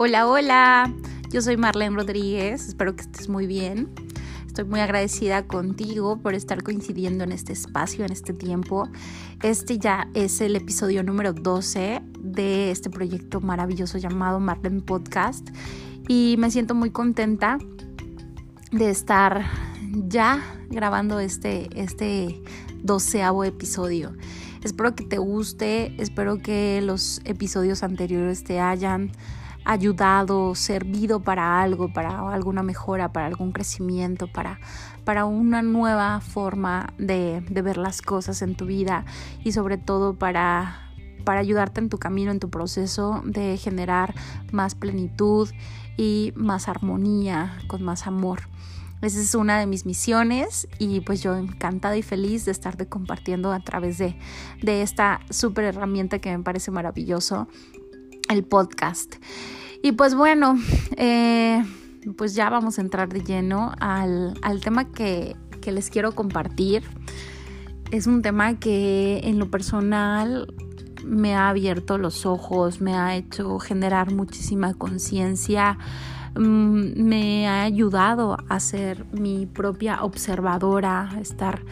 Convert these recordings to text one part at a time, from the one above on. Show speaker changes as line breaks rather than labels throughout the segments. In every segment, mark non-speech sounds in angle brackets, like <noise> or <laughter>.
Hola, hola, yo soy Marlene Rodríguez, espero que estés muy bien. Estoy muy agradecida contigo por estar coincidiendo en este espacio, en este tiempo. Este ya es el episodio número 12 de este proyecto maravilloso llamado Marlene Podcast y me siento muy contenta de estar ya grabando este, este doceavo episodio. Espero que te guste, espero que los episodios anteriores te hayan ayudado, servido para algo, para alguna mejora, para algún crecimiento, para, para una nueva forma de, de ver las cosas en tu vida y sobre todo para, para ayudarte en tu camino, en tu proceso de generar más plenitud y más armonía, con más amor. Esa es una de mis misiones y pues yo encantada y feliz de estarte compartiendo a través de, de esta súper herramienta que me parece maravilloso, el podcast. Y pues bueno, eh, pues ya vamos a entrar de lleno al, tema que, que les quiero compartir. Es un tema que en lo personal me ha abierto los ojos, me ha hecho generar muchísima conciencia, mm, me ha ayudado a ser mi propia observadora, a estar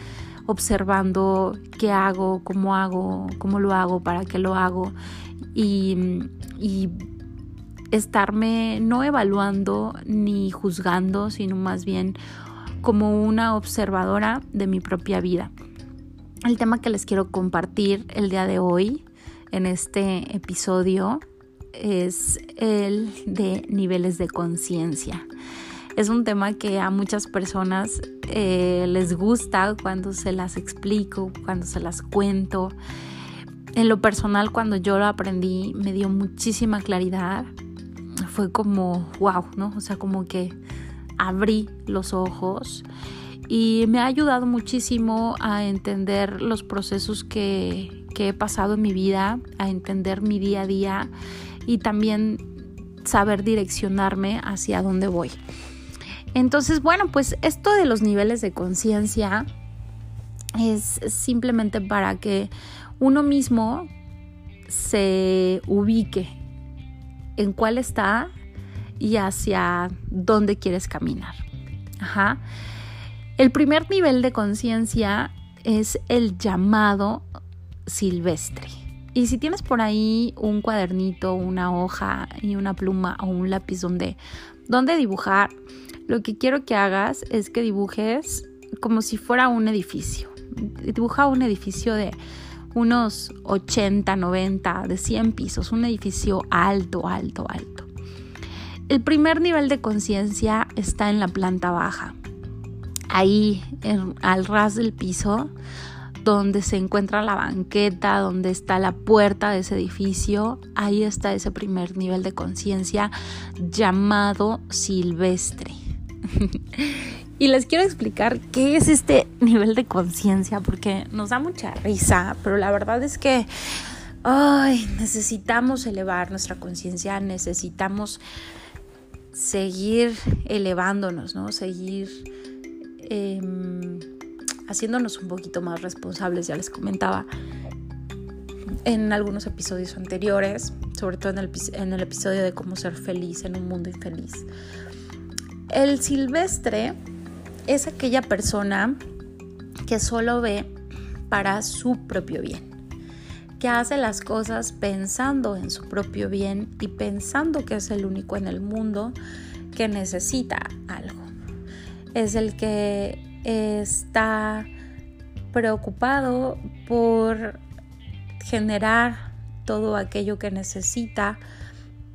observando qué hago, cómo hago, cómo lo hago, para qué lo hago y estarme no evaluando ni juzgando, sino más bien como una observadora de mi propia vida. El tema que les quiero compartir el día de hoy en este episodio es el de niveles de conciencia. Es un tema que a muchas personas eh, les gusta cuando se las explico, cuando se las cuento. En lo personal, cuando yo lo aprendí, me dio muchísima claridad, fue como, wow, ¿no? O sea, como que abrí los ojos y me ha ayudado muchísimo a entender los procesos que, he pasado en mi vida, a entender mi día a día y también saber direccionarme hacia dónde voy. Entonces, bueno, pues esto de los niveles de conciencia es simplemente para que uno mismo se ubique en cuál está y hacia dónde quieres caminar. Ajá. El primer nivel de conciencia es el llamado silvestre. Y si tienes por ahí un cuadernito, una hoja y una pluma o un lápiz donde, donde dibujar, lo que quiero que hagas es que dibujes como si fuera un edificio. Dibuja un edificio de unos 80, 90, de 100 pisos, un edificio alto, alto, alto. El primer nivel de conciencia está en la planta baja, ahí al ras del piso, donde se encuentra la banqueta, donde está la puerta de ese edificio, ahí está ese primer nivel de conciencia llamado silvestre. <laughs> Y les quiero explicar qué es este nivel de conciencia, porque nos da mucha risa, pero la verdad es que ay, necesitamos elevar nuestra conciencia, necesitamos seguir elevándonos, ¿no? Seguir em, haciéndonos un poquito más responsables, ya les comentaba en algunos episodios anteriores, sobre todo en el, en el episodio de cómo ser feliz en un mundo infeliz. El silvestre es aquella persona que solo ve para su propio bien, que hace las cosas pensando en su propio bien y pensando que es el único en el mundo que necesita algo. Es el que está preocupado por generar todo aquello que necesita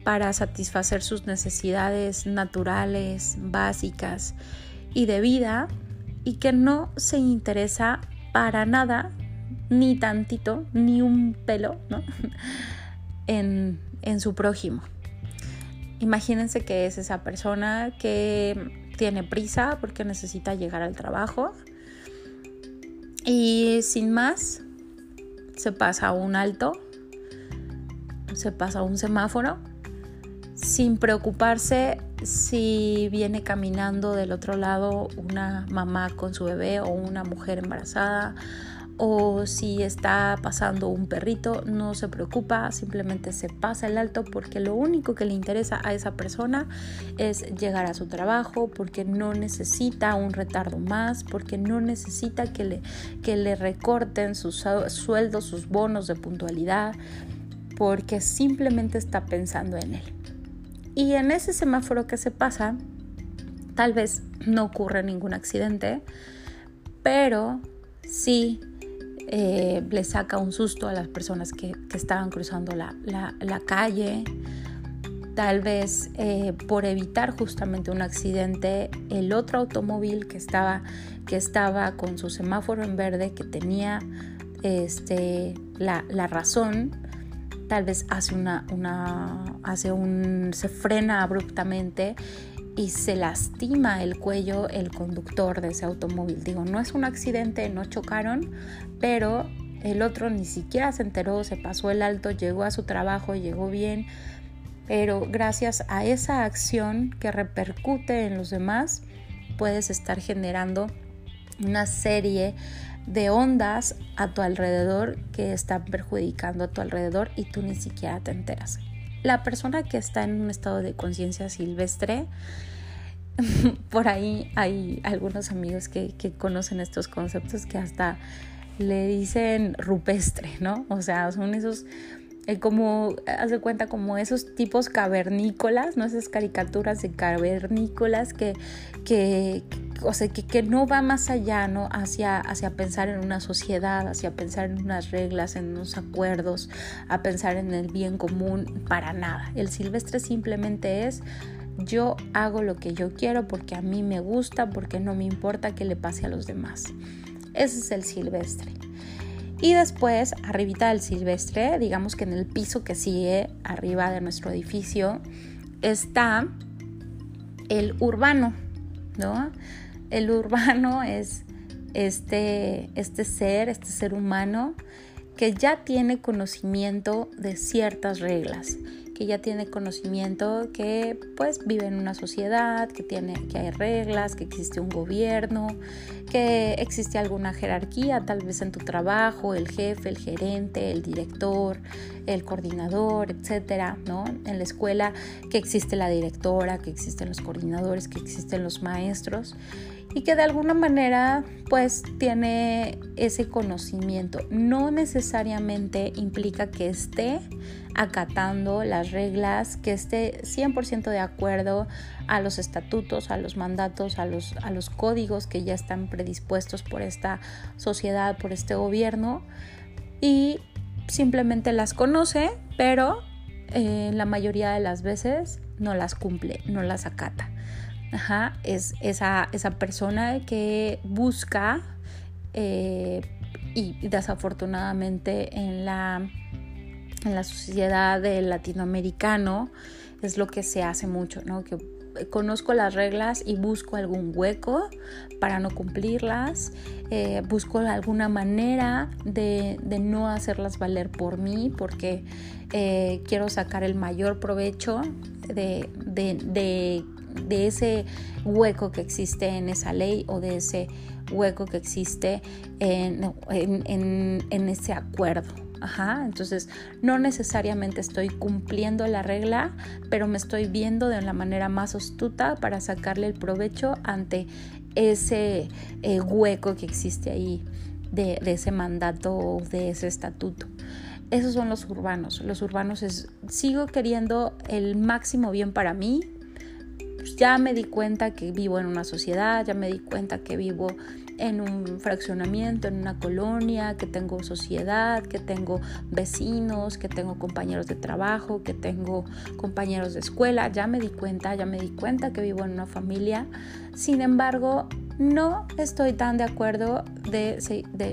para satisfacer sus necesidades naturales, básicas y de vida y que no se interesa para nada, ni tantito, ni un pelo, <laughs> en, en su prójimo. Imagínense que es esa persona que tiene prisa porque necesita llegar al trabajo y sin más se pasa un alto, se pasa un semáforo sin preocuparse si viene caminando del otro lado una mamá con su bebé o una mujer embarazada o si está pasando un perrito, no se preocupa, simplemente se pasa el alto porque lo único que le interesa a esa persona es llegar a su trabajo, porque no necesita un retardo más, porque no necesita que le, que le recorten sus sueldos, sus bonos de puntualidad, porque simplemente está pensando en él. Y en ese semáforo que se pasa, tal vez no ocurre ningún accidente, pero sí eh, le saca un susto a las personas que, estaban cruzando la, calle. Tal vez eh, por evitar justamente un accidente, el otro automóvil que estaba, que estaba con su semáforo en verde, que tenía este, la, razón, tal vez hace una, hace un, se frena abruptamente y se lastima el cuello el conductor de ese automóvil. Digo, no es un accidente, no chocaron, pero el otro ni siquiera se enteró, se pasó el alto, llegó a su trabajo, llegó bien, pero gracias a esa acción que repercute en los demás, puedes estar generando una serie de ondas a tu alrededor que están perjudicando a tu alrededor y tú ni siquiera te enteras la persona que está en un estado de conciencia silvestre, <laughs> por ahí hay algunos amigos que, conocen estos conceptos que hasta le dicen rupestre, ¿no? O sea, son esos eh, como, haz cuenta, como esos tipos cavernícolas, ¿no? Esas caricaturas de cavernícolas que, que, o sea, que, no va más allá, ¿no? Hacia, hacia pensar en una sociedad, hacia pensar en unas reglas, en unos acuerdos, a pensar en el bien común, para nada. El silvestre simplemente es yo hago lo que yo quiero porque a mí me gusta, porque no me importa que le pase a los demás. Ese es el silvestre. Y después, arribita del silvestre, digamos que en el piso que sigue arriba de nuestro edificio, está el urbano, ¿no? El urbano es este, este ser, este ser humano que ya tiene conocimiento de ciertas reglas, que ya tiene conocimiento que pues vive en una sociedad, que tiene que hay reglas, que existe un gobierno, que existe alguna jerarquía, tal vez en tu trabajo, el jefe, el gerente, el director, el coordinador, etcétera, ¿no? En la escuela que existe la directora, que existen los coordinadores, que existen los maestros y que de alguna manera pues tiene ese conocimiento. No necesariamente implica que esté acatando las reglas, que esté 100% de acuerdo a los estatutos, a los mandatos, a los, a los códigos que ya están predispuestos por esta sociedad, por este gobierno y simplemente las conoce, pero eh, la mayoría de las veces no las cumple, no las acata. Es esa, esa persona que busca eh, y desafortunadamente en la, en la sociedad del latinoamericano es lo que se hace mucho, ¿no? Que conozco las reglas y busco algún hueco para no cumplirlas, eh, busco alguna manera de, no hacerlas valer por mí porque eh, quiero sacar el mayor provecho de, de de ese hueco que existe en esa ley o de ese hueco que existe en, en, ese acuerdo. Ajá, entonces no necesariamente estoy cumpliendo la regla, pero me estoy viendo de la manera más astuta para sacarle el provecho ante ese eh, hueco que existe ahí de, de ese mandato o de ese estatuto. Esos son los urbanos. Los urbanos es, sigo queriendo el máximo bien para mí, pues, ya me di cuenta que vivo en una sociedad, ya me di cuenta que vivo en un fraccionamiento, en una colonia, que tengo sociedad, que tengo vecinos, que tengo compañeros de trabajo, que tengo compañeros de escuela, ya me di cuenta, ya me di cuenta que vivo en una familia. Sin embargo, no estoy tan de acuerdo de,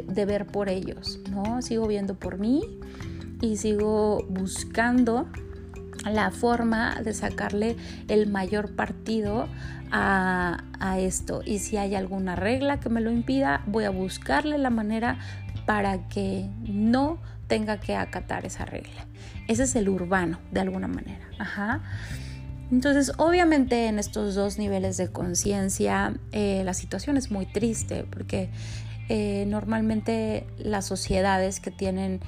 de ver por ellos, ¿no? Sigo viendo por mí y sigo buscando la forma de sacarle el mayor partido a, esto. Y si hay alguna regla que me lo impida, voy a buscarle la manera para que no tenga que acatar esa regla. Ese es el urbano, de alguna manera. Ajá. Entonces, obviamente en estos dos niveles de conciencia, eh, la situación es muy triste porque eh, normalmente las sociedades que tienen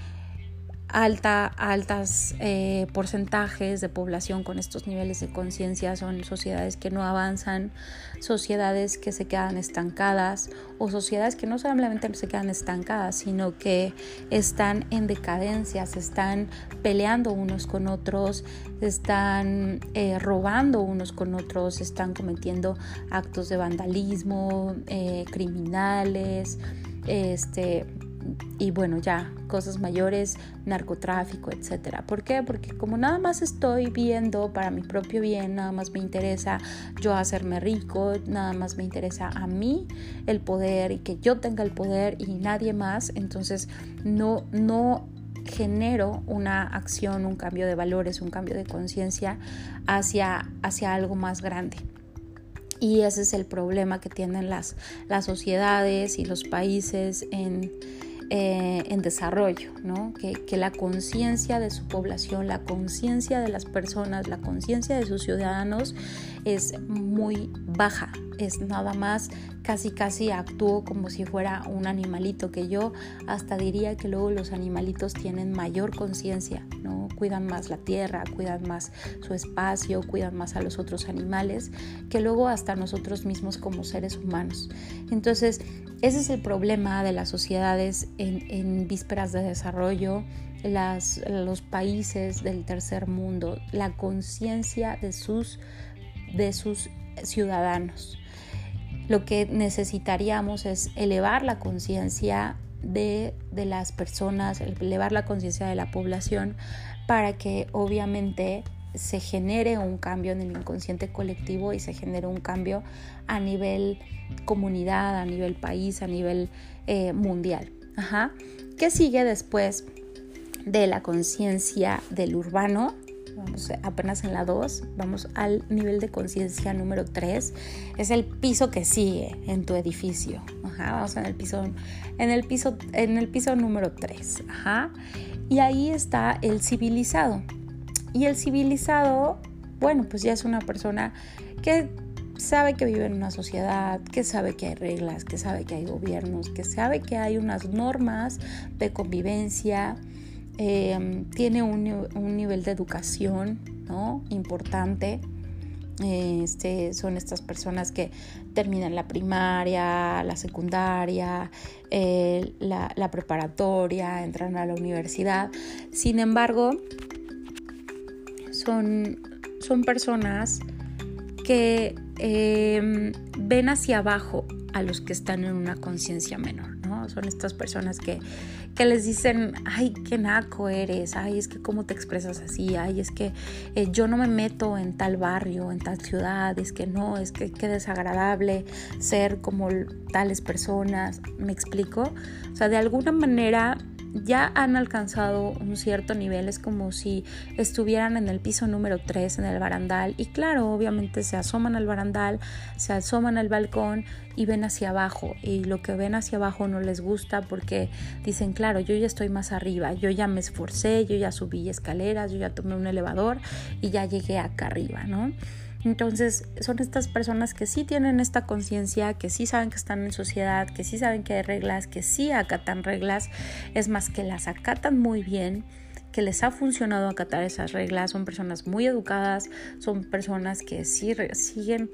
alta, altas eh, porcentajes de población con estos niveles de conciencia son sociedades que no avanzan, sociedades que se quedan estancadas o sociedades que no solamente se quedan estancadas, sino que están en decadencia, se están peleando unos con otros, están eh, robando unos con otros, están cometiendo actos de vandalismo, eh, criminales, este y bueno, ya cosas mayores, narcotráfico, etcétera. ¿Por qué? Porque como nada más estoy viendo para mi propio bien, nada más me interesa yo hacerme rico, nada más me interesa a mí el poder y que yo tenga el poder y nadie más, entonces no no genero una acción, un cambio de valores, un cambio de conciencia hacia, hacia algo más grande. Y ese es el problema que tienen las, las sociedades y los países en, eh, en desarrollo, ¿no? que, que la conciencia de su población, la conciencia de las personas, la conciencia de sus ciudadanos es muy baja, es nada más casi casi actúo como si fuera un animalito, que yo hasta diría que luego los animalitos tienen mayor conciencia, ¿no? Cuidan más la tierra, cuidan más su espacio, cuidan más a los otros animales, que luego hasta nosotros mismos como seres humanos. Entonces, ese es el problema de las sociedades en, vísperas de desarrollo, los países del tercer mundo, la conciencia de sus, de sus ciudadanos. Lo que necesitaríamos es elevar la conciencia de, de, las personas, elevar la conciencia de la población para que obviamente se genere un cambio en el inconsciente colectivo y se genere un cambio a nivel comunidad, a nivel país, a nivel eh, mundial. Ajá. ¿Qué sigue después de la conciencia del urbano? Vamos apenas en la 2, vamos al nivel de conciencia número 3. Es el piso que sigue en tu edificio. Ajá, vamos en el piso, en el piso, en el piso número 3. Ajá. Y ahí está el civilizado. Y el civilizado, bueno, pues ya es una persona que sabe que vive en una sociedad, que sabe que hay reglas, que sabe que hay gobiernos, que sabe que hay unas normas de convivencia, em, tiene un, nivel de educación ¿no? importante. Este, son estas personas que terminan la primaria, la secundaria, eh, la, la preparatoria, entran a la universidad. Sin embargo, son, son personas que em, ven hacia abajo a los que están en una conciencia menor, ¿no? Son estas personas que, que, les dicen, ay, qué naco eres, ay, es que cómo te expresas así, ay, es que eh, yo no me meto en tal barrio, en tal ciudad, es que no, es que qué desagradable ser como tales personas, ¿me explico? O sea, de alguna manera ya han alcanzado un cierto nivel, es como si estuvieran en el piso número 3 en el barandal y claro, obviamente se asoman al barandal, se asoman al balcón y ven hacia abajo y lo que ven hacia abajo no les gusta porque dicen, claro, yo ya estoy más arriba, yo ya me esforcé, yo ya subí escaleras, yo ya tomé un elevador y ya llegué acá arriba, ¿no? Entonces son estas personas que sí tienen esta conciencia, que sí saben que están en sociedad, que sí saben que hay reglas, que sí acatan reglas, es más que las acatan muy bien que les ha funcionado acatar esas reglas, son personas muy educadas, son personas que sí siguen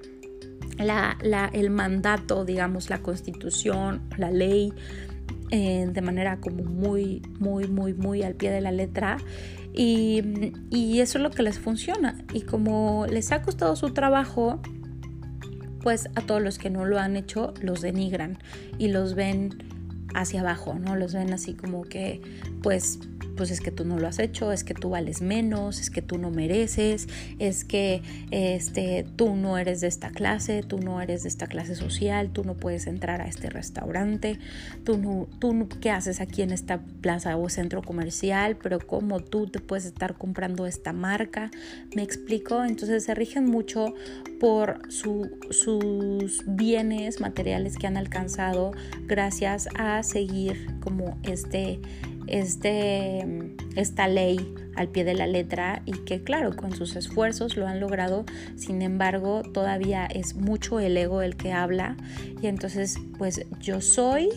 la, el mandato, digamos, la constitución, la ley, eh, de manera como muy, muy, muy, muy al pie de la letra y, eso es lo que les funciona. Y como les ha costado su trabajo, pues a todos los que no lo han hecho los denigran y los ven hacia abajo, ¿no? Los ven así como que, pues, pues es que tú no lo has hecho, es que tú vales menos, es que tú no mereces, es que este, tú no eres de esta clase, tú no eres de esta clase social, tú no puedes entrar a este restaurante, tú no, tú qué haces aquí en esta plaza o centro comercial, pero cómo tú te puedes estar comprando esta marca, me explico, entonces se rigen mucho por sus bienes materiales que han alcanzado gracias a seguir como este este, esta ley al pie de la letra y que claro, con sus esfuerzos lo han logrado, sin embargo todavía es mucho el ego el que habla. Y entonces pues yo soy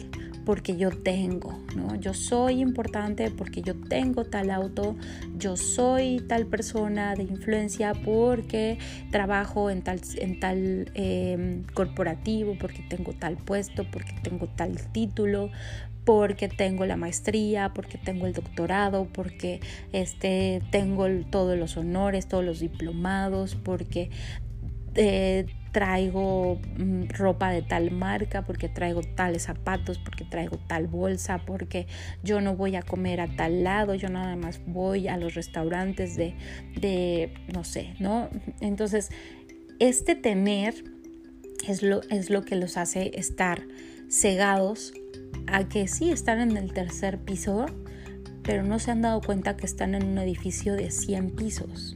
porque yo tengo, ¿no? Yo soy importante porque yo tengo tal auto, yo soy tal persona de influencia porque trabajo en tal, en tal em, corporativo, porque tengo tal puesto, porque tengo tal título, porque tengo la maestría, porque tengo el doctorado, porque este, tengo todos los honores, todos los diplomados, porque eh, traigo mm, ropa de tal marca, porque traigo tales zapatos, porque traigo tal bolsa, porque yo no voy a comer a tal lado, yo nada más voy a los restaurantes de, de no sé, ¿no? Entonces, este tener es lo, es lo que los hace estar cegados a que sí están en el tercer piso, pero no se han dado cuenta que están en un edificio de 100 pisos.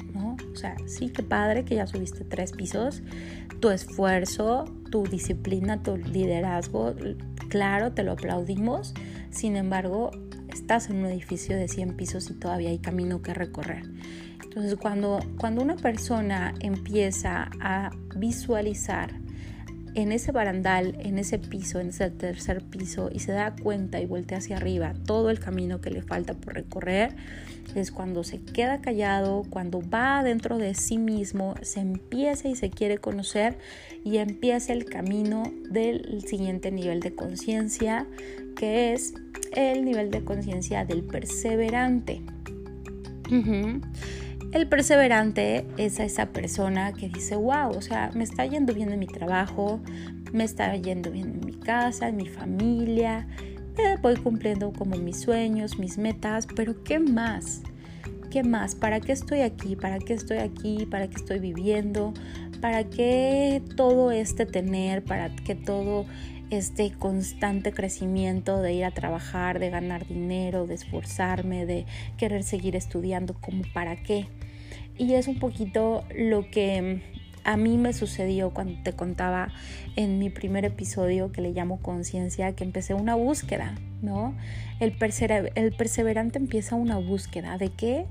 O sea, sí, que padre que ya subiste tres pisos, tu esfuerzo, tu disciplina, tu liderazgo, claro, te lo aplaudimos, sin embargo, estás en un edificio de 100 pisos y todavía hay camino que recorrer. Entonces, cuando, cuando una persona empieza a visualizar en ese barandal, en ese piso, en ese tercer piso y se da cuenta y voltea hacia arriba todo el camino que le falta por recorrer, es cuando se queda callado, cuando va dentro de sí mismo, se empieza y se quiere conocer y empieza el camino del siguiente nivel de conciencia, que es el nivel de conciencia del perseverante. El perseverante es a esa persona que dice, wow, o sea, me está yendo bien en mi trabajo, me está yendo bien en mi casa, en mi familia, voy cumpliendo como mis sueños, mis metas, pero ¿qué más? ¿Qué más? ¿Para qué estoy aquí? ¿Para qué estoy aquí? ¿Para qué estoy viviendo? ¿Para qué todo este tener? ¿Para qué todo este constante crecimiento de ir a trabajar, de ganar dinero, de esforzarme, de querer seguir estudiando, como para qué. Y es un poquito lo que a mí me sucedió cuando te contaba en mi primer episodio que le llamo conciencia, que empecé una búsqueda, ¿no? El, perseverante empieza una búsqueda de qué?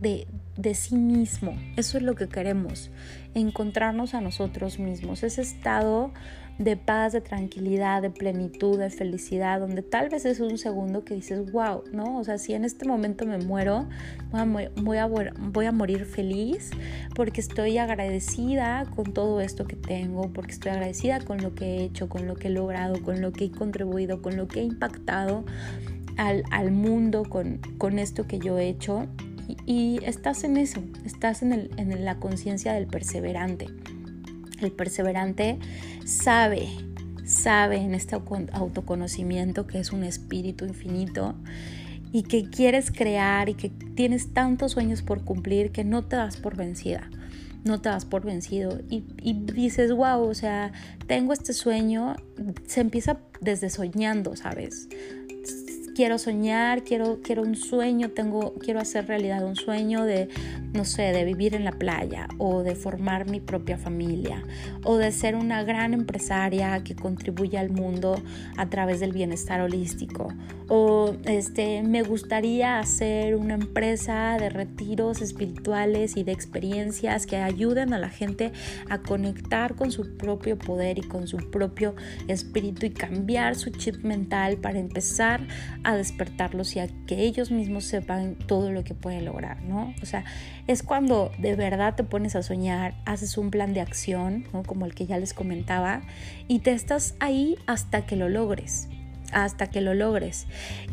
De, de sí mismo. Eso es lo que queremos, encontrarnos a nosotros mismos, ese estado de paz, de tranquilidad, de plenitud, de felicidad, donde tal vez es un segundo que dices, wow, ¿no? O sea, si en este momento me muero, voy a, voy a, morir feliz porque estoy agradecida con todo esto que tengo, porque estoy agradecida con lo que he hecho, con lo que he logrado, con lo que he contribuido, con lo que he impactado al, mundo con, con esto que yo he hecho. Y, estás en eso, estás en, la conciencia del perseverante. El perseverante sabe, sabe en este autoconocimiento que es un espíritu infinito y que quieres crear y que tienes tantos sueños por cumplir que no te das por vencida, no te das por vencido y, y dices, wow, o sea, tengo este sueño, se empieza desde soñando, ¿sabes? Quiero soñar, quiero, quiero un sueño, tengo, quiero hacer realidad un sueño de, no sé, de vivir en la playa o de formar mi propia familia o de ser una gran empresaria que contribuya al mundo a través del bienestar holístico. O este, me gustaría hacer una empresa de retiros espirituales y de experiencias que ayuden a la gente a conectar con su propio poder y con su propio espíritu y cambiar su chip mental para empezar a despertarlos y a que ellos mismos sepan todo lo que pueden lograr, ¿no? O sea, es cuando de verdad te pones a soñar, haces un plan de acción, ¿no? Como el que ya les comentaba, y te estás ahí hasta que lo logres, hasta que lo logres.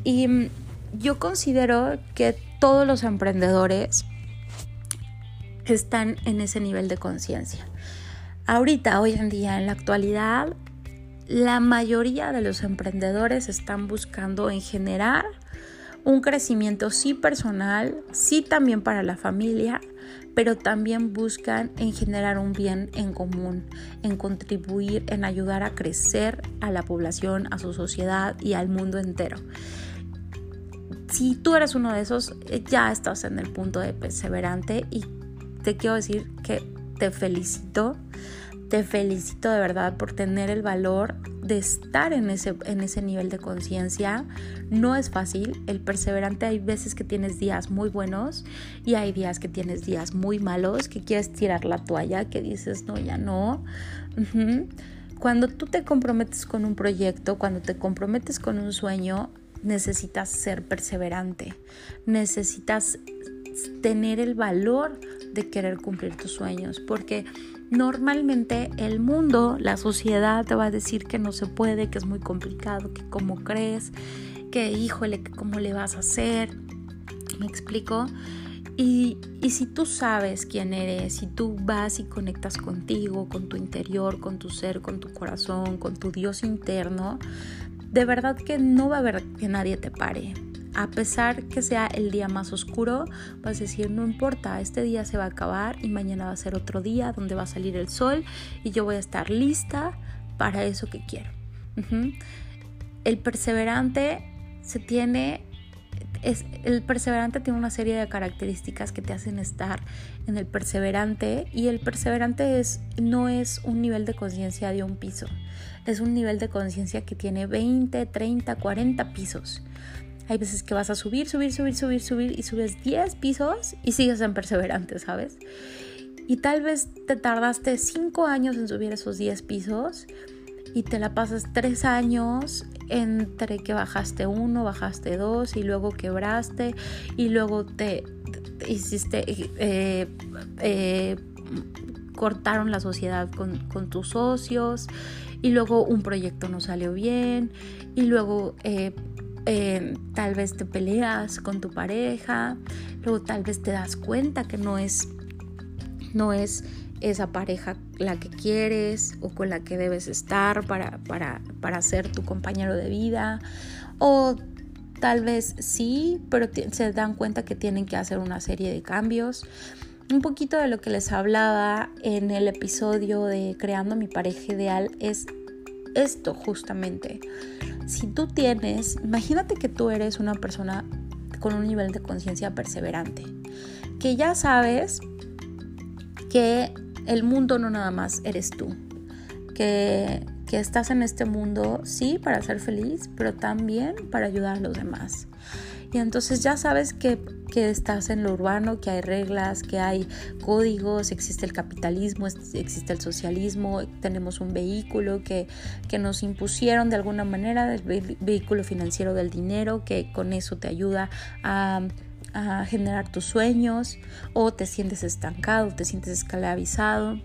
Y mm, yo considero que todos los emprendedores están en ese nivel de conciencia. Ahorita, hoy en día, en la actualidad, la mayoría de los emprendedores están buscando en generar un crecimiento sí personal, sí también para la familia, pero también buscan en generar un bien en común, en contribuir, en ayudar a crecer a la población, a su sociedad y al mundo entero. Si tú eres uno de esos, eh, ya estás en el punto de perseverante y te quiero decir que te felicito te felicito de verdad por tener el valor de estar en ese, en ese nivel de conciencia. No es fácil. El perseverante hay veces que tienes días muy buenos y hay días que tienes días muy malos, que quieres tirar la toalla, que dices, no, ya no. cuando tú te comprometes con un proyecto, cuando te comprometes con un sueño, necesitas ser perseverante, necesitas tener el valor de querer cumplir tus sueños, porque normalmente el mundo, la sociedad te va a decir que no se puede, que es muy complicado, que cómo crees, que híjole, que cómo le vas a hacer. ¿Me explico? Y, y, si tú sabes quién eres, si tú vas y conectas contigo, con tu interior, con tu ser, con tu corazón, con tu Dios interno, de verdad que no va a haber que nadie te pare. A pesar que sea el día más oscuro, vas a decir, no importa, este día se va a acabar y mañana va a ser otro día donde va a salir el sol y yo voy a estar lista para eso que quiero. El perseverante se tiene es, el perseverante tiene una serie de características que te hacen estar en el perseverante y el perseverante es, no es un nivel de conciencia de un piso, es un nivel de conciencia que tiene 20, 30, 40 pisos. Hay veces que vas a subir, subir, subir, subir, subir y subes 10 pisos y sigues en perseverante, ¿sabes? Y tal vez te tardaste 5 años en subir esos 10 pisos y te la pasas 3 años entre que bajaste uno, bajaste dos y luego quebraste y luego te, hiciste, eh, eh, cortaron la sociedad con, con, tus socios y luego un proyecto no salió bien y luego eh, eh, tal vez te peleas con tu pareja, luego tal vez te das cuenta que no es, no es esa pareja la que quieres o con la que debes estar para, para, para ser tu compañero de vida, o tal vez sí, pero se dan cuenta que tienen que hacer una serie de cambios. Un poquito de lo que les hablaba en el episodio de Creando mi pareja ideal es esto justamente si tú tienes, imagínate que tú eres una persona con un nivel de conciencia perseverante, que ya sabes que el mundo no nada más eres tú, que, que estás en este mundo, sí, para ser feliz, pero también para ayudar a los demás. Y entonces ya sabes que, estás en lo urbano, que hay reglas, que hay códigos, existe el capitalismo, existe el socialismo, tenemos un vehículo que, que nos impusieron de alguna manera, el vehículo financiero del dinero, que con eso te ayuda a a generar tus sueños o te sientes estancado, te sientes esclavizado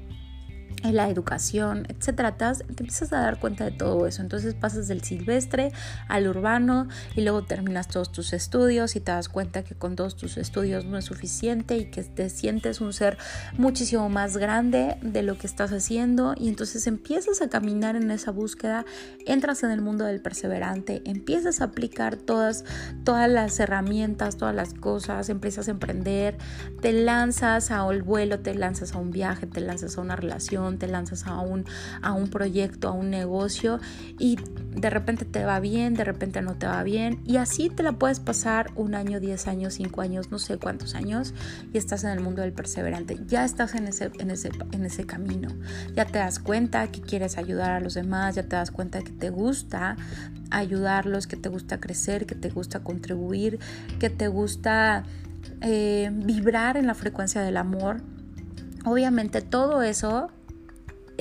en la educación, etcétera, te, empiezas a dar cuenta de todo eso. Entonces pasas del silvestre al urbano y luego terminas todos tus estudios y te das cuenta que con todos tus estudios no es suficiente y que te sientes un ser muchísimo más grande de lo que estás haciendo y entonces empiezas a caminar en esa búsqueda, entras en el mundo del perseverante, empiezas a aplicar todas todas las herramientas, todas las cosas, empiezas a emprender, te lanzas a un vuelo, te lanzas a un viaje, te lanzas a una relación te lanzas a un, a un proyecto, a un negocio y de repente te va bien, de repente no te va bien. Y así te la puedes pasar un año, diez años, cinco años, no sé cuántos años y estás en el mundo del perseverante, ya estás en ese, en ese, en ese camino, ya te das cuenta que quieres ayudar a los demás, ya te das cuenta que te gusta ayudarlos, que te gusta crecer, que te gusta contribuir, que te gusta eh, vibrar en la frecuencia del amor. Obviamente todo eso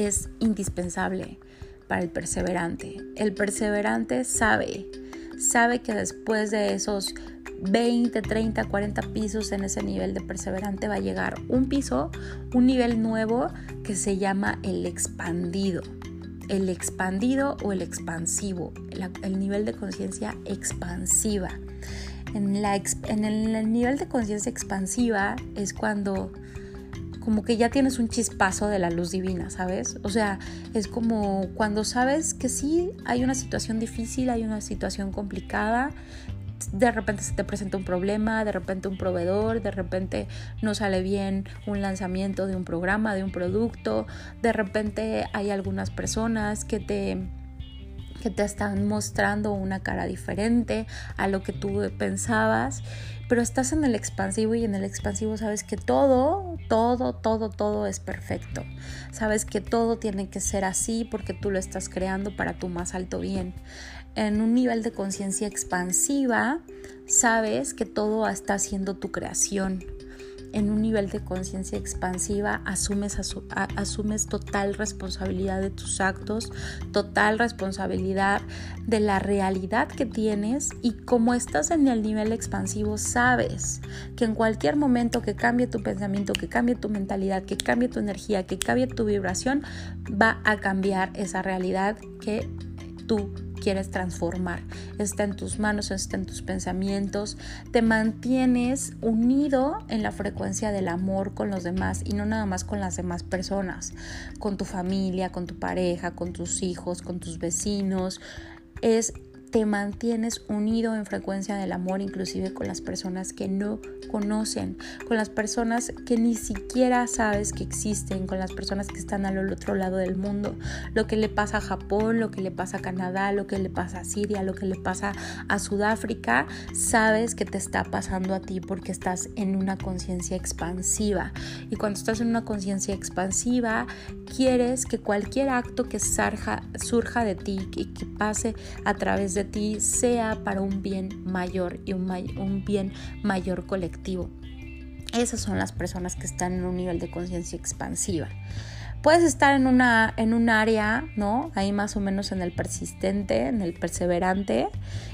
es indispensable para el perseverante. El perseverante sabe, sabe que después de esos 20, 30, 40 pisos en ese nivel de perseverante va a llegar un piso, un nivel nuevo que se llama el expandido. El expandido o el expansivo, el nivel de conciencia expansiva. En, la, en el nivel de conciencia expansiva es cuando como que ya tienes un chispazo de la luz divina, ¿sabes? O sea, es como cuando sabes que sí hay una situación difícil, hay una situación complicada, de repente se te presenta un problema, de repente un proveedor, de repente no sale bien un lanzamiento de un programa, de un producto, de repente hay algunas personas que te que te están mostrando una cara diferente a lo que tú pensabas pero estás en el expansivo y en el expansivo sabes que todo, todo, todo, todo es perfecto. Sabes que todo tiene que ser así porque tú lo estás creando para tu más alto bien. En un nivel de conciencia expansiva, sabes que todo está haciendo tu creación en un nivel de conciencia expansiva, asumes, asumes total responsabilidad de tus actos, total responsabilidad de la realidad que tienes y como estás en el nivel expansivo, sabes que en cualquier momento que cambie tu pensamiento, que cambie tu mentalidad, que cambie tu energía, que cambie tu vibración, va a cambiar esa realidad que tú quieres transformar. Está en tus manos, está en tus pensamientos. Te mantienes unido en la frecuencia del amor con los demás y no nada más con las demás personas, con tu familia, con tu pareja, con tus hijos, con tus vecinos. Es te mantienes unido en frecuencia del amor, inclusive con las personas que no conocen, con las personas que ni siquiera sabes que existen, con las personas que están al otro lado del mundo. Lo que le pasa a Japón, lo que le pasa a Canadá, lo que le pasa a Siria, lo que le pasa a Sudáfrica, sabes que te está pasando a ti porque estás en una conciencia expansiva. Y cuando estás en una conciencia expansiva, quieres que cualquier acto que surja, surja de ti y que pase a través de ti sea para un bien mayor y un, un bien mayor colectivo. Esas son las personas que están en un nivel de conciencia expansiva. Puedes estar en, una, en un área, ¿no? Ahí más o menos en el persistente, en el perseverante,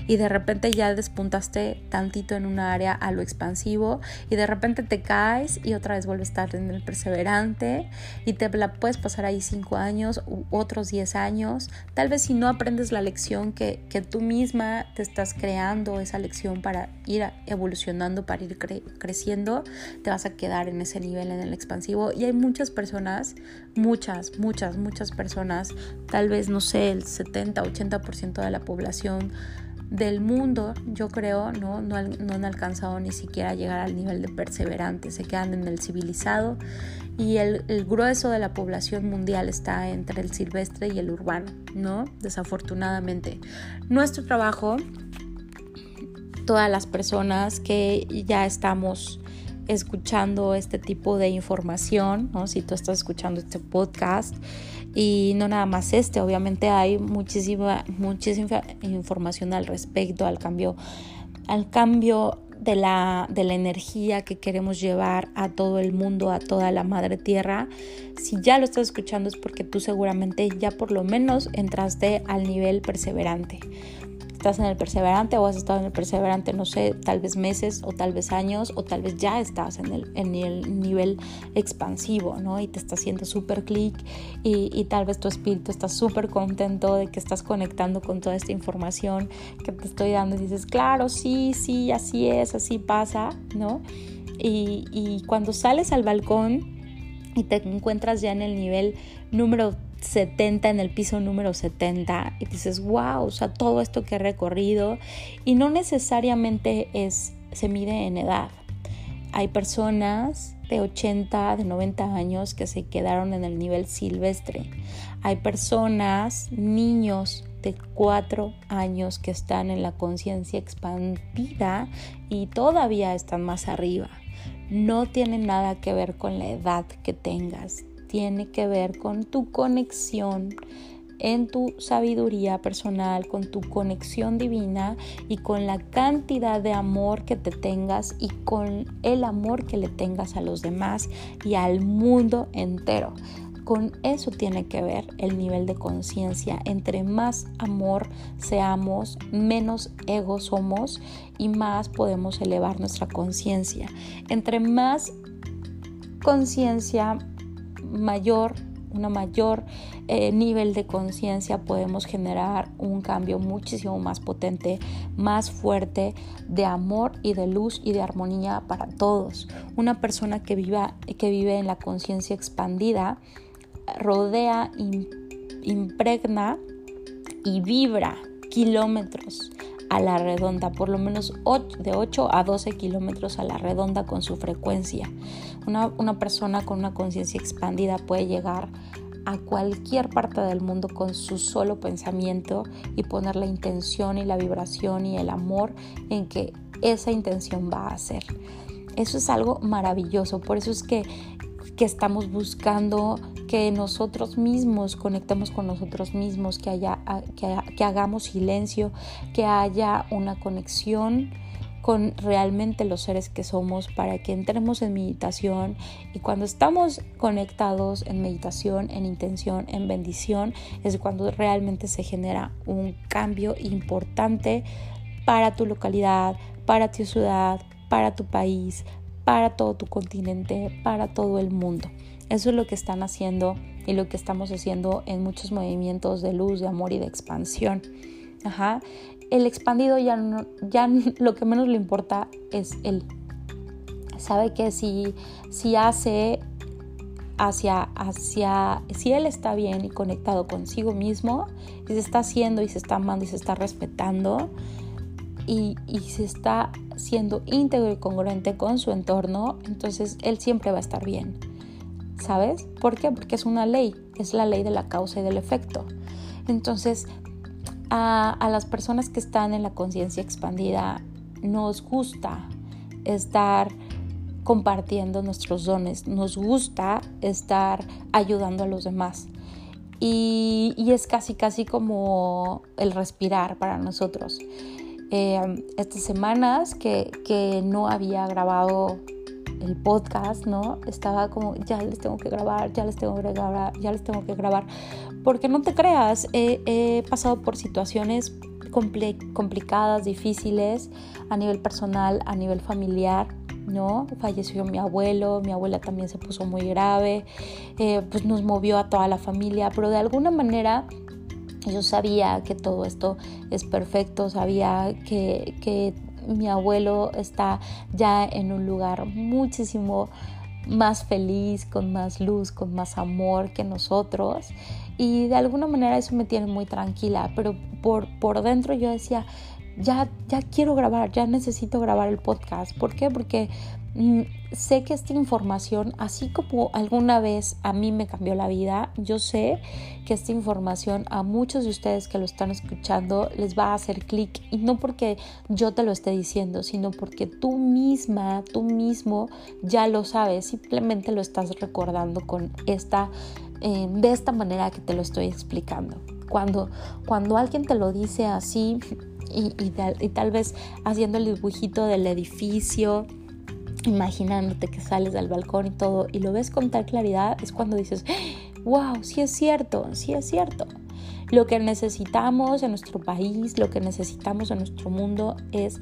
y de repente ya despuntaste tantito en un área a lo expansivo, y de repente te caes y otra vez vuelves a estar en el perseverante, y te la puedes pasar ahí cinco años u otros diez años. Tal vez si no aprendes la lección que, que tú misma te estás creando, esa lección para ir evolucionando, para ir creciendo, te vas a quedar en ese nivel, en el expansivo. Y hay muchas personas muchas, muchas, muchas personas, tal vez, no sé, el 70, 80% de la población del mundo, yo creo, ¿no? No, han alcanzado ni siquiera llegar al nivel de perseverante, se quedan en el civilizado y el, grueso de la población mundial está entre el silvestre y el urbano, ¿no? Desafortunadamente. Nuestro trabajo, todas las personas que ya estamos escuchando este tipo de información, ¿no? si tú estás escuchando este podcast y no nada más este, obviamente hay muchísima, muchísima información al respecto, al cambio, al cambio de la, de la energía que queremos llevar a todo el mundo, a toda la madre tierra. Si ya lo estás escuchando es porque tú seguramente ya por lo menos entraste al nivel perseverante estás en el perseverante o has estado en el perseverante, no sé, tal vez meses o tal vez años o tal vez ya estás en el, en el nivel expansivo, ¿no? Y te está haciendo súper clic y, y, tal vez tu espíritu está súper contento de que estás conectando con toda esta información que te estoy dando y dices, claro, sí, sí, así es, así pasa, ¿no? Y, y cuando sales al balcón y te encuentras ya en el nivel número 70 en el piso número 70 y dices, wow, o sea, todo esto que he recorrido y no necesariamente es, se mide en edad. Hay personas de 80, de 90 años que se quedaron en el nivel silvestre. Hay personas, niños de 4 años que están en la conciencia expandida y todavía están más arriba. No tiene nada que ver con la edad que tengas tiene que ver con tu conexión en tu sabiduría personal, con tu conexión divina y con la cantidad de amor que te tengas y con el amor que le tengas a los demás y al mundo entero. Con eso tiene que ver el nivel de conciencia. Entre más amor seamos, menos ego somos y más podemos elevar nuestra conciencia. Entre más conciencia mayor, una mayor eh, nivel de conciencia podemos generar un cambio muchísimo más potente, más fuerte de amor y de luz y de armonía para todos. Una persona que, que vive en la conciencia expandida rodea, impregna y vibra kilómetros a la redonda, por lo menos de 8 a 12 kilómetros a la redonda con su frecuencia. Una, una persona con una conciencia expandida puede llegar a cualquier parte del mundo con su solo pensamiento y poner la intención y la vibración y el amor en que esa intención va a ser. Eso es algo maravilloso, por eso es que que estamos buscando que nosotros mismos conectemos con nosotros mismos, que, haya, que, hagamos silencio, que haya una conexión con realmente los seres que somos para que entremos en meditación. Y cuando estamos conectados en meditación, en intención, en bendición, es cuando realmente se genera un cambio importante para tu localidad, para tu ciudad, para tu país, para todo tu continente, para todo el mundo. Eso es lo que están haciendo y lo que estamos haciendo en muchos movimientos de luz, de amor y de expansión. Ajá. El expandido ya, no, ya <laughs> lo que menos le importa es él. Sabe que si, si hace hacia, hacia, si él está bien y conectado consigo mismo, y se está haciendo y se está amando y se está respetando, y, y, se está siendo íntegro y congruente con su entorno, entonces él siempre va a estar bien. ¿Sabes? ¿Por qué? Porque es una ley, es la ley de la causa y del efecto. Entonces, a, a las personas que están en la conciencia expandida, nos gusta estar compartiendo nuestros dones, nos gusta estar ayudando a los demás. Y, y es casi, casi como el respirar para nosotros. Eh, estas semanas que, que, no había grabado el podcast, ¿no? Estaba como, ya les tengo que grabar, ya les tengo que grabar, ya les tengo que grabar. Porque no te creas, he pasado por situaciones complicadas, difíciles, a nivel personal, a nivel familiar. ¿no? Falleció mi abuelo, mi abuela también se puso muy grave, eh, pues nos movió a toda la familia, pero de alguna manera yo sabía que todo esto es perfecto, sabía que, que mi abuelo está ya en un lugar muchísimo más feliz, con más luz, con más amor que nosotros. Y de alguna manera eso me tiene muy tranquila, pero por, por dentro yo decía, ya, ya quiero grabar, ya necesito grabar el podcast. ¿Por qué? Porque sé que esta información, así como alguna vez a mí me cambió la vida, yo sé que esta información a muchos de ustedes que lo están escuchando les va a hacer clic. Y no porque yo te lo esté diciendo, sino porque tú misma, tú mismo ya lo sabes, simplemente lo estás recordando con esta, eh, de esta manera que te lo estoy explicando. Cuando, cuando alguien te lo dice así, y, tal, vez haciendo el dibujito del edificio, imaginándote que sales del balcón y todo, y lo ves con tal claridad, es cuando dices, wow, sí es cierto, sí es cierto. Lo que necesitamos en nuestro país, lo que necesitamos en nuestro mundo es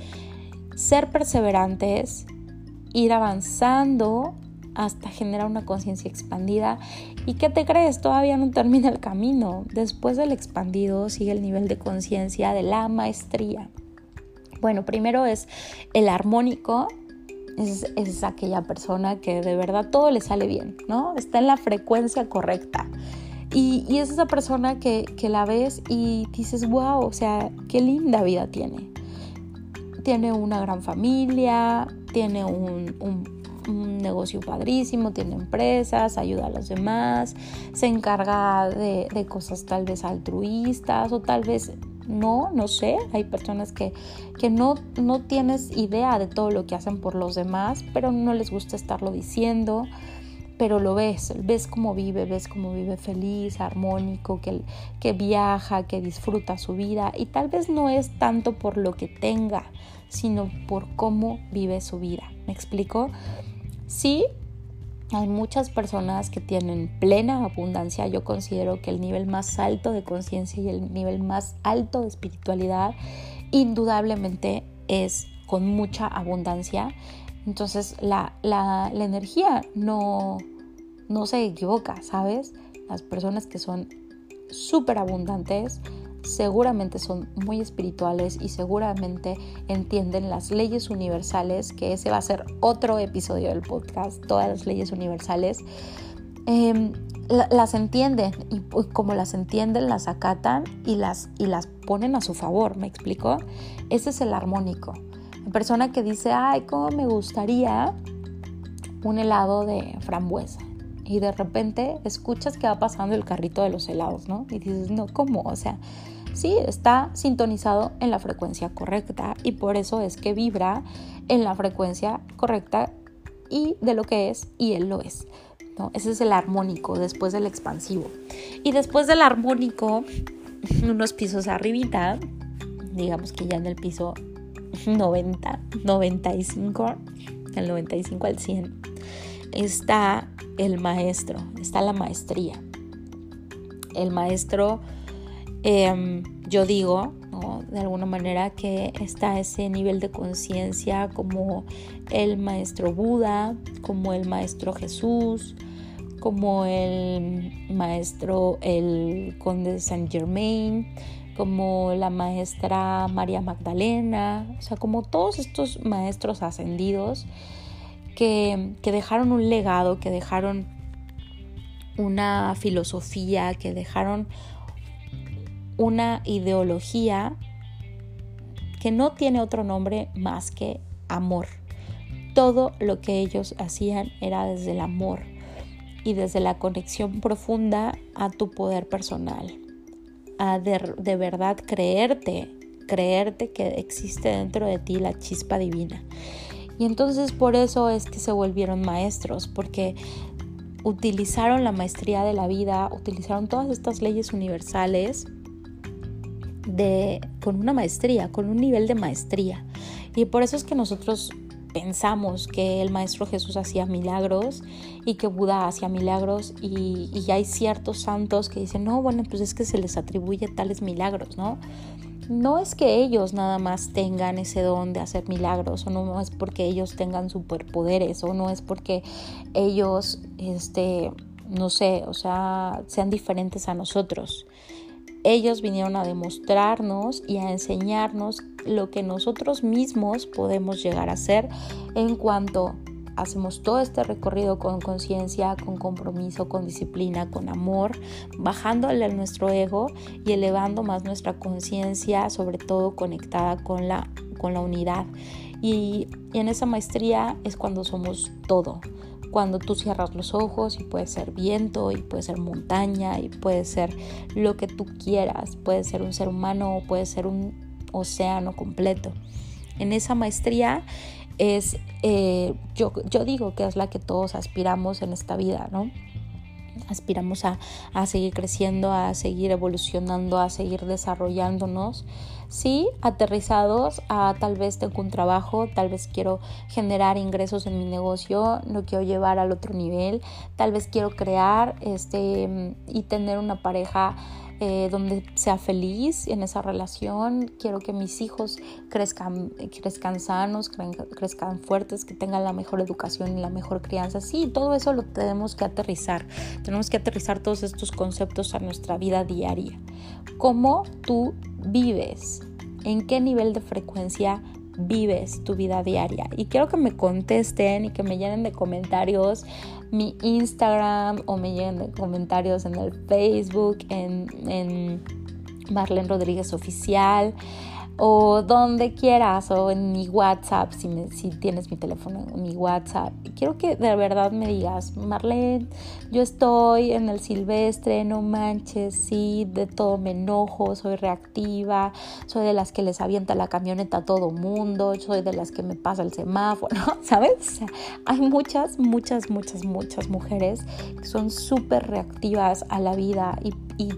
ser perseverantes, ir avanzando hasta generar una conciencia expandida. ¿Y qué te crees? Todavía no termina el camino. Después del expandido sigue el nivel de conciencia de la maestría. Bueno, primero es el armónico. Es, aquella persona que de verdad todo le sale bien, ¿no? Está en la frecuencia correcta. Y, y es esa persona que, que la ves y dices, wow, o sea, qué linda vida tiene. Tiene una gran familia, tiene un, un un negocio padrísimo, tiene empresas, ayuda a los demás, se encarga de, cosas tal vez altruistas o tal vez no, no sé, hay personas que, que no, no tienes idea de todo lo que hacen por los demás, pero no les gusta estarlo diciendo pero lo ves, ves cómo vive, ves cómo vive feliz, armónico, que, que viaja, que disfruta su vida y tal vez no es tanto por lo que tenga, sino por cómo vive su vida. ¿Me explico? Sí, hay muchas personas que tienen plena abundancia. Yo considero que el nivel más alto de conciencia y el nivel más alto de espiritualidad indudablemente es con mucha abundancia. Entonces la, la, energía no, no se equivoca, ¿sabes? Las personas que son súper abundantes seguramente son muy espirituales y seguramente entienden las leyes universales, que ese va a ser otro episodio del podcast, todas las leyes universales. Em, las entienden y como las entienden las acatan y las, y las ponen a su favor, ¿me explico? Ese es el armónico. La persona que dice, ay, cómo me gustaría un helado de frambuesa. Y de repente escuchas que va pasando el carrito de los helados, ¿no? Y dices, no, ¿cómo? O sea, sí, está sintonizado en la frecuencia correcta y por eso es que vibra en la frecuencia correcta y de lo que es y él lo es. ¿no? Ese es el armónico después del expansivo. Y después del armónico, <laughs> unos pisos arribita, digamos que ya en el piso 90, 95, del 95 al 100, está el maestro, está la maestría. El maestro, em, yo digo, de alguna manera que está ese nivel de conciencia como el maestro Buda, como el maestro Jesús, como el maestro el conde de Saint Germain, como la maestra María Magdalena, o sea, como todos estos maestros ascendidos que, dejaron un legado, que dejaron una filosofía, que dejaron una ideología que no tiene otro nombre más que amor. Todo lo que ellos hacían era desde el amor y desde la conexión profunda a tu poder personal a de, verdad creerte, creerte que existe dentro de ti la chispa divina. Y entonces por eso es que se volvieron maestros, porque utilizaron la maestría de la vida, utilizaron todas estas leyes universales de, con una maestría, con un nivel de maestría. Y por eso es que nosotros pensamos que el Maestro Jesús hacía milagros y que Buda hacía milagros y, y, hay ciertos santos que dicen, no, bueno, pues es que se les atribuye tales milagros, ¿no? No es que ellos nada más tengan ese don de hacer milagros o no es porque ellos tengan superpoderes o no es porque ellos, este, no sé, o sea, sean diferentes a nosotros. Ellos vinieron a demostrarnos y a enseñarnos lo que nosotros mismos podemos llegar a ser en cuanto hacemos todo este recorrido con conciencia, con compromiso, con disciplina, con amor, bajándole a nuestro ego y elevando más nuestra conciencia, sobre todo conectada con la, con la unidad. Y, en esa maestría es cuando somos todo, cuando tú cierras los ojos y puede ser viento y puede ser montaña y puede ser lo que tú quieras, puede ser un ser humano o puede ser un océano completo. En esa maestría es, eh, yo, yo digo que es la que todos aspiramos en esta vida, ¿no? aspiramos a, a, seguir creciendo, a seguir evolucionando, a seguir desarrollándonos. Sí, aterrizados a tal vez tengo un trabajo, tal vez quiero generar ingresos en mi negocio, no quiero llevar al otro nivel, tal vez quiero crear este y tener una pareja eh, donde sea feliz en esa relación. Quiero que mis hijos crezcan, crezcan sanos, crezcan fuertes, que tengan la mejor educación y la mejor crianza. Sí, todo eso lo tenemos que aterrizar. Tenemos que aterrizar todos estos conceptos a nuestra vida diaria. ¿Cómo tú vives? ¿En qué nivel de frecuencia vives tu vida diaria. Y quiero que me contesten y que me llenen de comentarios mi Instagram o me llenen de comentarios en el Facebook, en, en Marlene Rodríguez Oficial o donde quieras o en mi WhatsApp, si, si tienes mi teléfono, mi WhatsApp. Quiero que de verdad me digas, Marlene, yo estoy en el silvestre, no manches, sí, de todo me enojo, soy reactiva, soy de las que les avienta la camioneta a todo mundo, soy de las que me pasa el semáforo, <laughs> ¿sabes? hay muchas, muchas, muchas, muchas mujeres que son súper reactivas a la vida y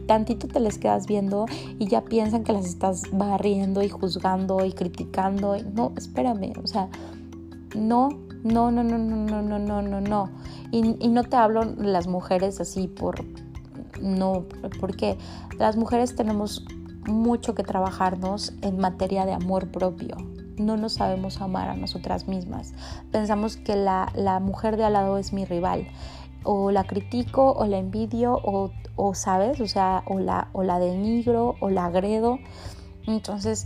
tantito te les quedas viendo y ya piensan que las estás barriendo y juzgando y criticando. No, espérame, o sea, no, no, no, no, no, no, no, no, no, no. Y, y no te hablo las mujeres así por, no, porque las mujeres tenemos mucho que trabajarnos en materia de amor propio. No nos sabemos amar a nosotras mismas. Pensamos que la, la mujer de al lado es mi rival. O la critico, o la envidio, o, o sabes, o sea, o la, o la denigro, o la agredo. Entonces,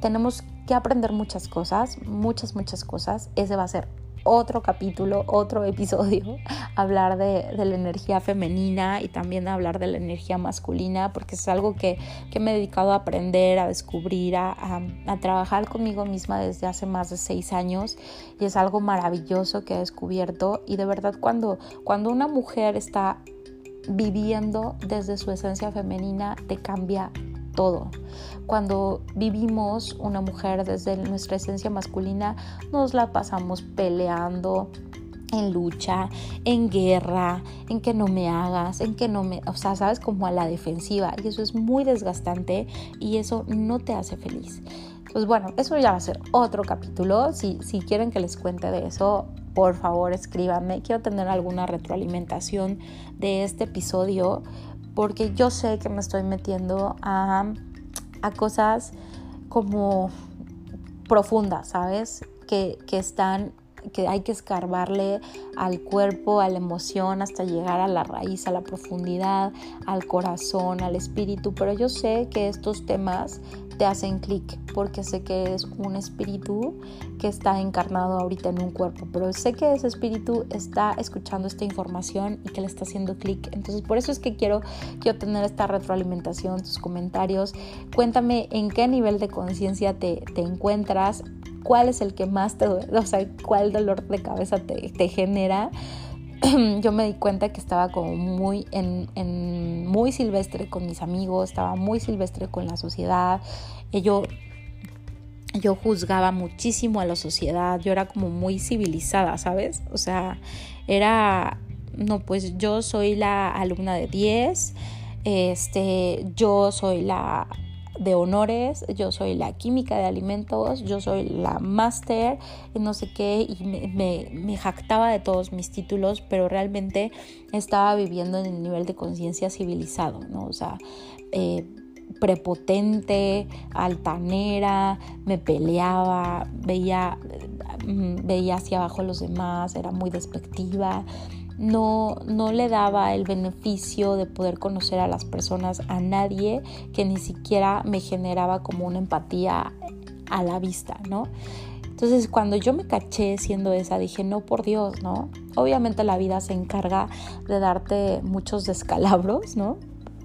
tenemos que aprender muchas cosas, muchas, muchas cosas. Ese va a ser otro capítulo, otro <laughs> episodio, hablar de, la energía femenina y también hablar de la energía masculina, porque es algo que, me he dedicado a aprender, a descubrir, a, a, trabajar conmigo misma desde hace más de seis años y es algo maravilloso que he descubierto y de verdad cuando, cuando una mujer está viviendo desde su esencia femenina te cambia todo. Cuando vivimos una mujer desde nuestra esencia masculina, nos la pasamos peleando, en lucha, en guerra, en que no me hagas, en que no me, o sea, sabes, como a la defensiva. Y eso es muy desgastante y eso no te hace feliz. Pues bueno, eso ya va a ser otro capítulo. Si, si quieren que les cuente de eso, por favor escríbanme. Quiero tener alguna retroalimentación de este episodio porque yo sé que me estoy metiendo a, a cosas como profundas, ¿sabes? Que, que están que hay que escarbarle al cuerpo, a la emoción, hasta llegar a la raíz, a la profundidad, al corazón, al espíritu. Pero yo sé que estos temas te hacen clic porque sé que es un espíritu que está encarnado ahorita en un cuerpo, pero sé que ese espíritu está escuchando esta información y que le está haciendo clic. Entonces por eso es que quiero, quiero tener esta retroalimentación, tus comentarios. Cuéntame en qué nivel de conciencia te, te encuentras, cuál es el que más te duele, o sea, cuál dolor de cabeza te, genera. <clears throat> Yo me di cuenta que estaba como muy en, muy silvestre con mis amigos, estaba muy silvestre con la sociedad. Yo, yo juzgaba muchísimo a la sociedad, yo era como muy civilizada, ¿sabes? O sea, era, no, pues yo soy la alumna de 10, este, yo soy la de honores, yo soy la química de alimentos, yo soy la máster, no sé qué, y me, jactaba de todos mis títulos, pero realmente estaba viviendo en el nivel de conciencia civilizado, ¿no? O sea, eh, prepotente, altanera, me peleaba, veía, mm, veía hacia abajo a los demás, era muy despectiva no, no le daba el beneficio de poder conocer a las personas a nadie que ni siquiera me generaba como una empatía a la vista, ¿no? Entonces cuando yo me caché siendo esa, dije, no, por Dios, ¿no? Obviamente la vida se encarga de darte muchos descalabros, ¿no?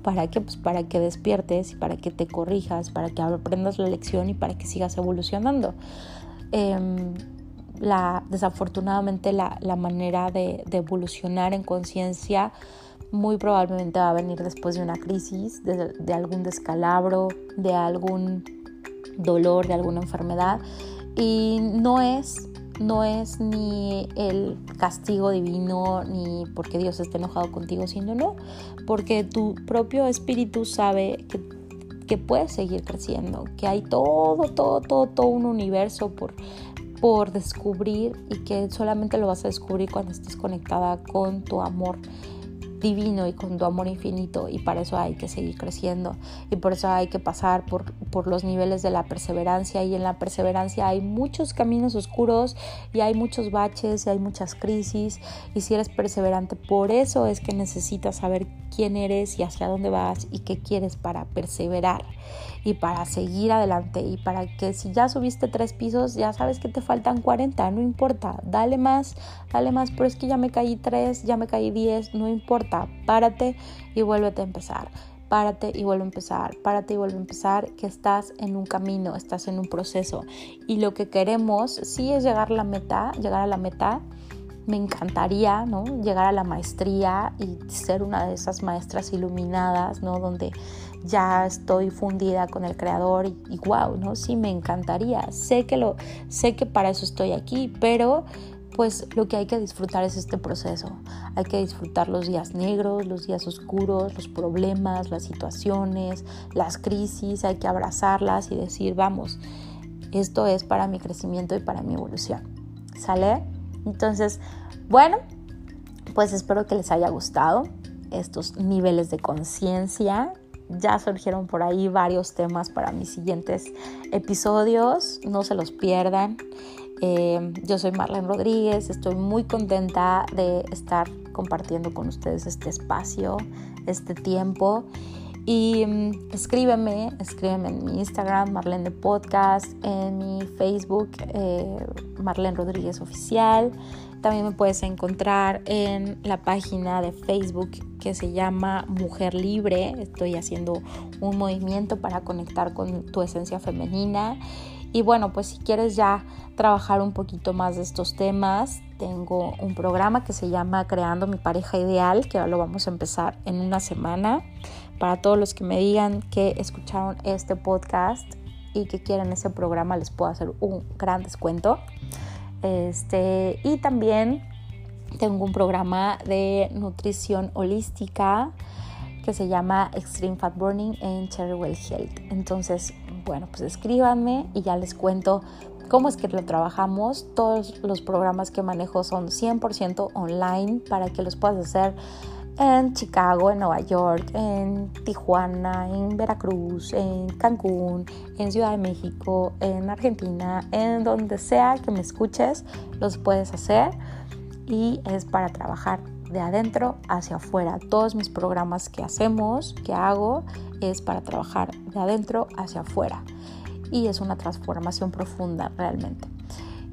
¿Para qué? Pues para que despiertes y para que te corrijas, para que aprendas la lección y para que sigas evolucionando. Em, la, desafortunadamente la, manera de, evolucionar en conciencia muy probablemente va a venir después de una crisis, de, algún descalabro, de algún dolor, de alguna enfermedad. Y no es, no es ni el castigo divino, ni porque Dios esté enojado contigo, sino no, porque tu propio espíritu sabe que, que puedes seguir creciendo, que hay todo, todo, todo, todo un universo por por descubrir y que solamente lo vas a descubrir cuando estés conectada con tu amor divino y con tu amor infinito. Y para eso hay que seguir creciendo. Y por eso hay que pasar por, por, los niveles de la perseverancia. Y en la perseverancia hay muchos caminos oscuros y hay muchos baches y hay muchas crisis. Y si eres perseverante por eso es que necesitas saber quién eres y hacia dónde vas y qué quieres para perseverar y para seguir adelante y para que si ya subiste tres pisos ya sabes que te faltan 40, no importa, dale más, dale más, pero es que ya me caí tres, ya me caí diez, no importa, párate y vuélvete a empezar. Párate y vuelve a empezar, párate y vuelve a empezar, que estás en un camino, estás en un proceso. Y lo que queremos sí es llegar a la meta, llegar a la meta, me encantaría, ¿no? Llegar a la maestría y ser una de esas maestras iluminadas, ¿no? Donde ya estoy fundida con el creador y, wow, ¿no? Sí, me encantaría. Sé que lo, sé que para eso estoy aquí, pero pues lo que hay que disfrutar es este proceso. Hay que disfrutar los días negros, los días oscuros, los problemas, las situaciones, las crisis, hay que abrazarlas y decir, vamos, esto es para mi crecimiento y para mi evolución. ¿Sale? Entonces, bueno, pues espero que les haya gustado estos niveles de conciencia ya surgieron por ahí varios temas para mis siguientes episodios, no se los pierdan. Eh, yo soy Marlene Rodríguez, estoy muy contenta de estar compartiendo con ustedes este espacio, este tiempo. Y mm, escríbeme, escríbeme en mi Instagram, Marlene de Podcast, en mi Facebook, eh, Marlene Rodríguez Oficial. También me puedes encontrar en la página de Facebook que se llama Mujer Libre. Estoy haciendo un movimiento para conectar con tu esencia femenina. Y bueno, pues si quieres ya trabajar un poquito más de estos temas, tengo un programa que se llama Creando mi pareja ideal, que lo vamos a empezar en una semana. Para todos los que me digan que escucharon este podcast y que quieren ese programa, les puedo hacer un gran descuento. Este, y también tengo un programa de nutrición holística que se llama Extreme Fat Burning en Cherrywell Health. Entonces, bueno, pues escríbanme y ya les cuento cómo es que lo trabajamos. Todos los programas que manejo son 100% online para que los puedas hacer en Chicago, en Nueva York, en Tijuana, en Veracruz, en Cancún, en Ciudad de México, en Argentina, en donde sea que me escuches, los puedes hacer y es para trabajar de adentro hacia afuera. Todos mis programas que hacemos, que hago, es para trabajar de adentro hacia afuera y es una transformación profunda realmente.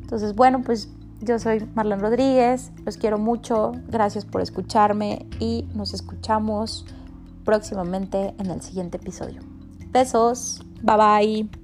Entonces, bueno, pues yo soy Marlene Rodríguez, los quiero mucho, gracias por escucharme y nos escuchamos próximamente en el siguiente episodio. Besos, bye bye.